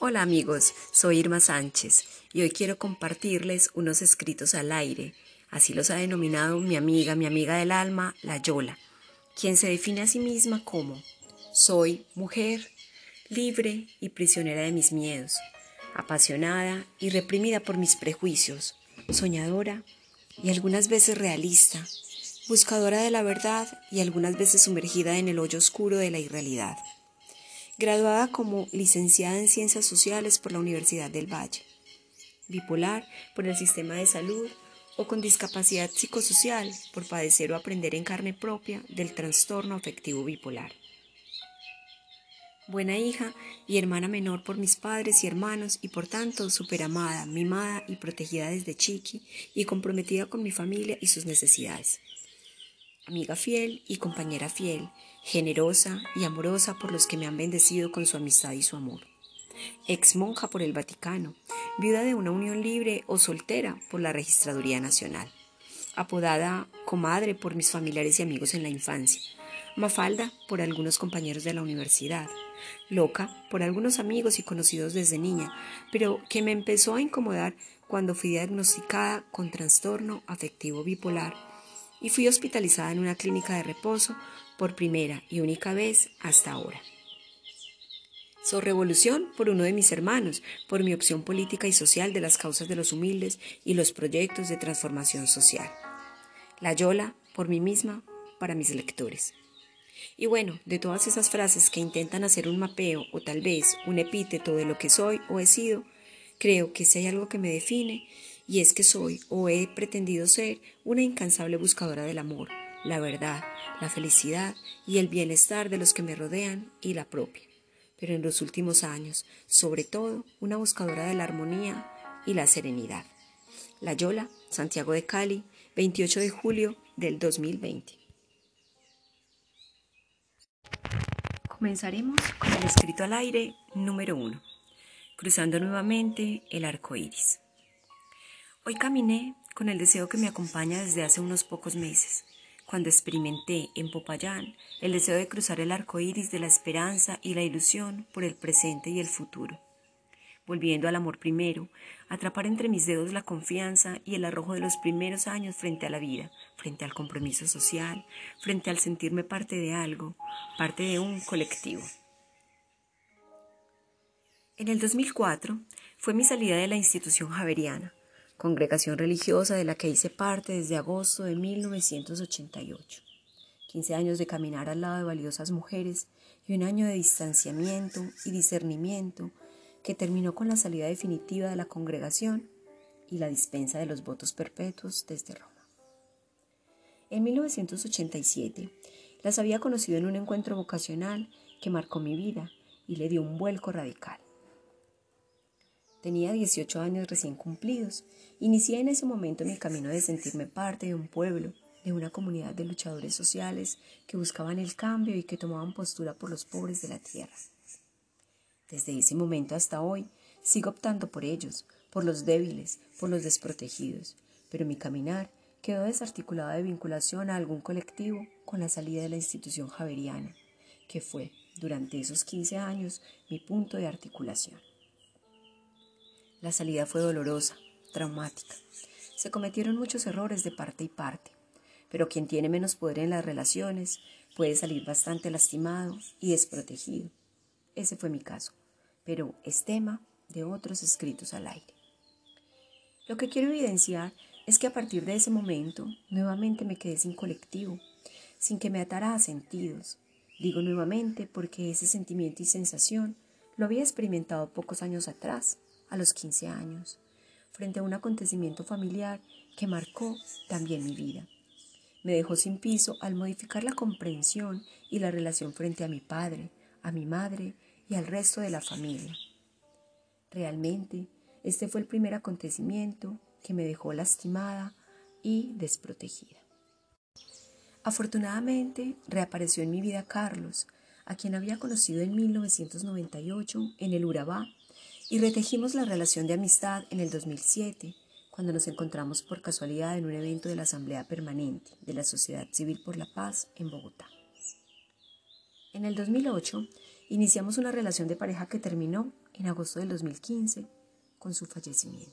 Hola amigos, soy Irma Sánchez y hoy quiero compartirles unos escritos al aire, así los ha denominado mi amiga, mi amiga del alma, la Yola, quien se define a sí misma como soy mujer, libre y prisionera de mis miedos, apasionada y reprimida por mis prejuicios, soñadora y algunas veces realista, buscadora de la verdad y algunas veces sumergida en el hoyo oscuro de la irrealidad graduada como licenciada en Ciencias Sociales por la Universidad del Valle, bipolar por el sistema de salud o con discapacidad psicosocial por padecer o aprender en carne propia del trastorno afectivo bipolar. Buena hija y hermana menor por mis padres y hermanos y por tanto superamada, mimada y protegida desde chiqui y comprometida con mi familia y sus necesidades amiga fiel y compañera fiel, generosa y amorosa por los que me han bendecido con su amistad y su amor. Ex monja por el Vaticano, viuda de una unión libre o soltera por la Registraduría Nacional. Apodada comadre por mis familiares y amigos en la infancia. Mafalda por algunos compañeros de la universidad. Loca por algunos amigos y conocidos desde niña, pero que me empezó a incomodar cuando fui diagnosticada con trastorno afectivo bipolar y fui hospitalizada en una clínica de reposo por primera y única vez hasta ahora. Soy revolución por uno de mis hermanos, por mi opción política y social de las causas de los humildes y los proyectos de transformación social. La Yola por mí misma, para mis lectores. Y bueno, de todas esas frases que intentan hacer un mapeo o tal vez un epíteto de lo que soy o he sido, creo que si hay algo que me define y es que soy o he pretendido ser una incansable buscadora del amor, la verdad, la felicidad y el bienestar de los que me rodean y la propia. Pero en los últimos años, sobre todo, una buscadora de la armonía y la serenidad. La Yola, Santiago de Cali, 28 de julio del 2020. Comenzaremos con el escrito al aire número 1, cruzando nuevamente el arco iris. Hoy caminé con el deseo que me acompaña desde hace unos pocos meses, cuando experimenté en Popayán el deseo de cruzar el arco iris de la esperanza y la ilusión por el presente y el futuro. Volviendo al amor primero, atrapar entre mis dedos la confianza y el arrojo de los primeros años frente a la vida, frente al compromiso social, frente al sentirme parte de algo, parte de un colectivo. En el 2004 fue mi salida de la institución javeriana congregación religiosa de la que hice parte desde agosto de 1988. 15 años de caminar al lado de valiosas mujeres y un año de distanciamiento y discernimiento que terminó con la salida definitiva de la congregación y la dispensa de los votos perpetuos desde Roma. En 1987 las había conocido en un encuentro vocacional que marcó mi vida y le dio un vuelco radical. Tenía 18 años recién cumplidos. Inicié en ese momento mi camino de sentirme parte de un pueblo, de una comunidad de luchadores sociales que buscaban el cambio y que tomaban postura por los pobres de la tierra. Desde ese momento hasta hoy, sigo optando por ellos, por los débiles, por los desprotegidos, pero mi caminar quedó desarticulado de vinculación a algún colectivo con la salida de la institución javeriana, que fue, durante esos 15 años, mi punto de articulación. La salida fue dolorosa, traumática. Se cometieron muchos errores de parte y parte, pero quien tiene menos poder en las relaciones puede salir bastante lastimado y desprotegido. Ese fue mi caso, pero es tema de otros escritos al aire. Lo que quiero evidenciar es que a partir de ese momento nuevamente me quedé sin colectivo, sin que me atara a sentidos. Digo nuevamente porque ese sentimiento y sensación lo había experimentado pocos años atrás a los 15 años, frente a un acontecimiento familiar que marcó también mi vida. Me dejó sin piso al modificar la comprensión y la relación frente a mi padre, a mi madre y al resto de la familia. Realmente, este fue el primer acontecimiento que me dejó lastimada y desprotegida. Afortunadamente, reapareció en mi vida Carlos, a quien había conocido en 1998 en el Urabá y retejimos la relación de amistad en el 2007, cuando nos encontramos por casualidad en un evento de la Asamblea Permanente de la Sociedad Civil por la Paz en Bogotá. En el 2008 Iniciamos una relación de pareja que terminó en agosto del 2015 con su fallecimiento.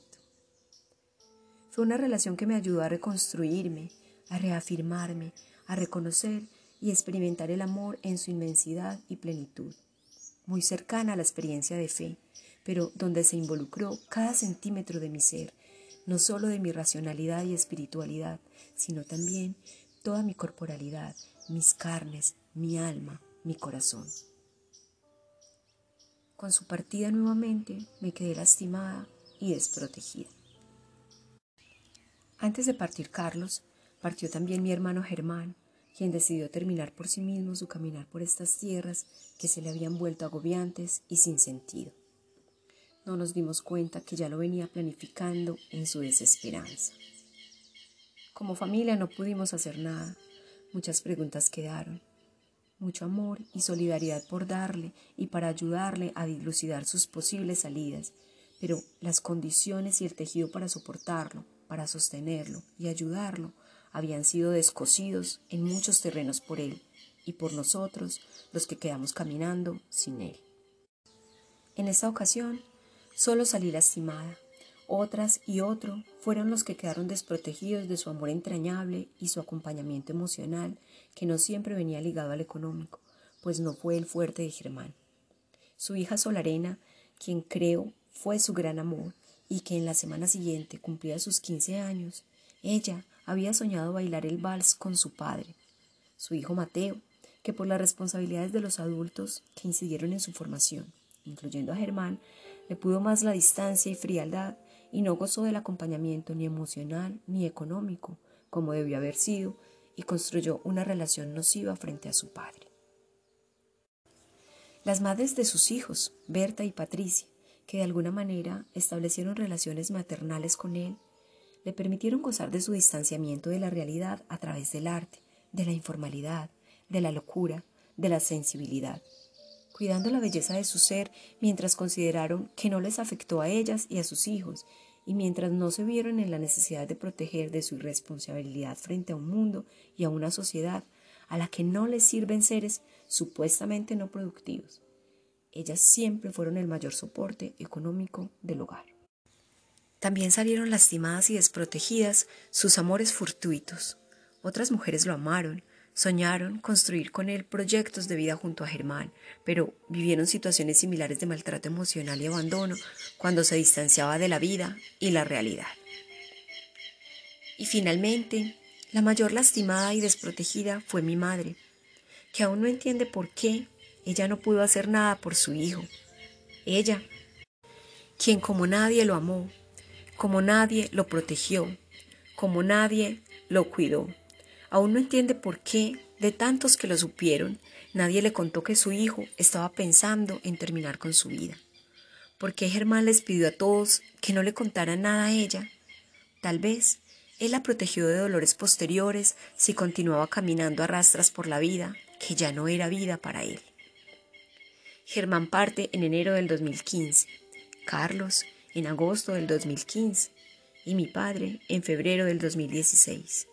Fue una relación que me ayudó a reconstruirme, a reafirmarme, a reconocer y experimentar el amor en su inmensidad y plenitud, muy cercana a la experiencia de fe, pero donde se involucró cada centímetro de mi ser, no solo de mi racionalidad y espiritualidad, sino también toda mi corporalidad, mis carnes, mi alma, mi corazón. Con su partida nuevamente me quedé lastimada y desprotegida. Antes de partir Carlos, partió también mi hermano Germán, quien decidió terminar por sí mismo su caminar por estas tierras que se le habían vuelto agobiantes y sin sentido. No nos dimos cuenta que ya lo venía planificando en su desesperanza. Como familia no pudimos hacer nada. Muchas preguntas quedaron. Mucho amor y solidaridad por darle y para ayudarle a dilucidar sus posibles salidas, pero las condiciones y el tejido para soportarlo, para sostenerlo y ayudarlo habían sido descosidos en muchos terrenos por él y por nosotros los que quedamos caminando sin él. En esta ocasión solo salí lastimada. Otras y otro fueron los que quedaron desprotegidos de su amor entrañable y su acompañamiento emocional, que no siempre venía ligado al económico, pues no fue el fuerte de Germán. Su hija Solarena, quien creo fue su gran amor, y que en la semana siguiente cumplía sus quince años, ella había soñado bailar el vals con su padre, su hijo Mateo, que por las responsabilidades de los adultos que incidieron en su formación, incluyendo a Germán, le pudo más la distancia y frialdad y no gozó del acompañamiento ni emocional ni económico como debió haber sido y construyó una relación nociva frente a su padre. Las madres de sus hijos, Berta y Patricia, que de alguna manera establecieron relaciones maternales con él, le permitieron gozar de su distanciamiento de la realidad a través del arte, de la informalidad, de la locura, de la sensibilidad, cuidando la belleza de su ser mientras consideraron que no les afectó a ellas y a sus hijos, y mientras no se vieron en la necesidad de proteger de su irresponsabilidad frente a un mundo y a una sociedad a la que no les sirven seres supuestamente no productivos. Ellas siempre fueron el mayor soporte económico del hogar. También salieron lastimadas y desprotegidas sus amores fortuitos. Otras mujeres lo amaron, soñaron construir con él proyectos de vida junto a Germán, pero vivieron situaciones similares de maltrato emocional y abandono cuando se distanciaba de la vida y la realidad. Y finalmente, la mayor lastimada y desprotegida fue mi madre, que aún no entiende por qué ella no pudo hacer nada por su hijo. Ella, quien como nadie lo amó, como nadie lo protegió, como nadie lo cuidó. Aún no entiende por qué, de tantos que lo supieron, nadie le contó que su hijo estaba pensando en terminar con su vida. ¿Por qué Germán les pidió a todos que no le contaran nada a ella? Tal vez él la protegió de dolores posteriores si continuaba caminando a rastras por la vida, que ya no era vida para él. Germán parte en enero del 2015, Carlos en agosto del 2015 y mi padre en febrero del 2016.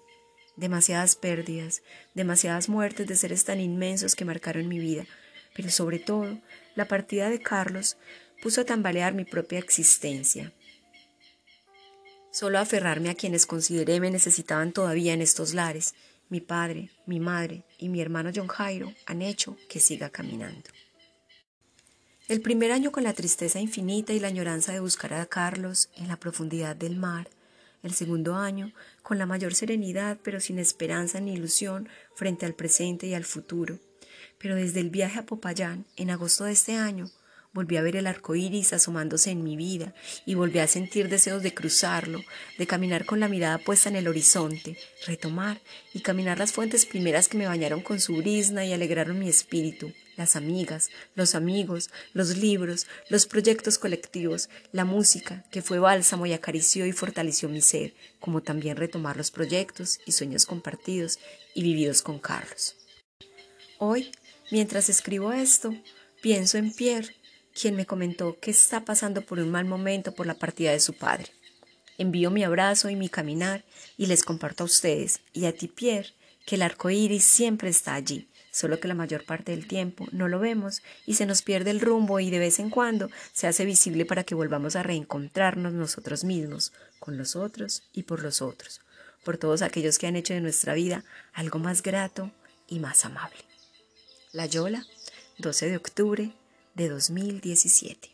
Demasiadas pérdidas, demasiadas muertes de seres tan inmensos que marcaron mi vida, pero sobre todo la partida de Carlos puso a tambalear mi propia existencia. Solo aferrarme a quienes consideré me necesitaban todavía en estos lares, mi padre, mi madre y mi hermano John Jairo han hecho que siga caminando. El primer año con la tristeza infinita y la añoranza de buscar a Carlos en la profundidad del mar. El segundo año con la mayor serenidad pero sin esperanza ni ilusión frente al presente y al futuro. Pero desde el viaje a Popayán, en agosto de este año, Volví a ver el arco iris asomándose en mi vida y volví a sentir deseos de cruzarlo, de caminar con la mirada puesta en el horizonte, retomar y caminar las fuentes primeras que me bañaron con su brisna y alegraron mi espíritu, las amigas, los amigos, los libros, los proyectos colectivos, la música, que fue bálsamo y acarició y fortaleció mi ser, como también retomar los proyectos y sueños compartidos y vividos con Carlos. Hoy, mientras escribo esto, pienso en Pierre quien me comentó que está pasando por un mal momento por la partida de su padre. Envío mi abrazo y mi caminar y les comparto a ustedes y a ti, Pierre, que el arco iris siempre está allí, solo que la mayor parte del tiempo no lo vemos y se nos pierde el rumbo y de vez en cuando se hace visible para que volvamos a reencontrarnos nosotros mismos, con los otros y por los otros, por todos aquellos que han hecho de nuestra vida algo más grato y más amable. La Yola, 12 de octubre de 2017.